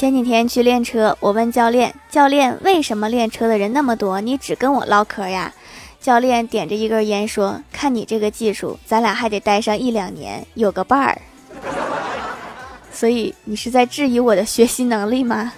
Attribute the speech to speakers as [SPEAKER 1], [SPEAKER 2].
[SPEAKER 1] 前几天去练车我问教练教练为什么练车的人那么多？你只跟我唠嗑呀。教练点着一根烟说看你这个技术咱俩还得待上一两年有个伴儿。所以你是在质疑我的学习能力吗？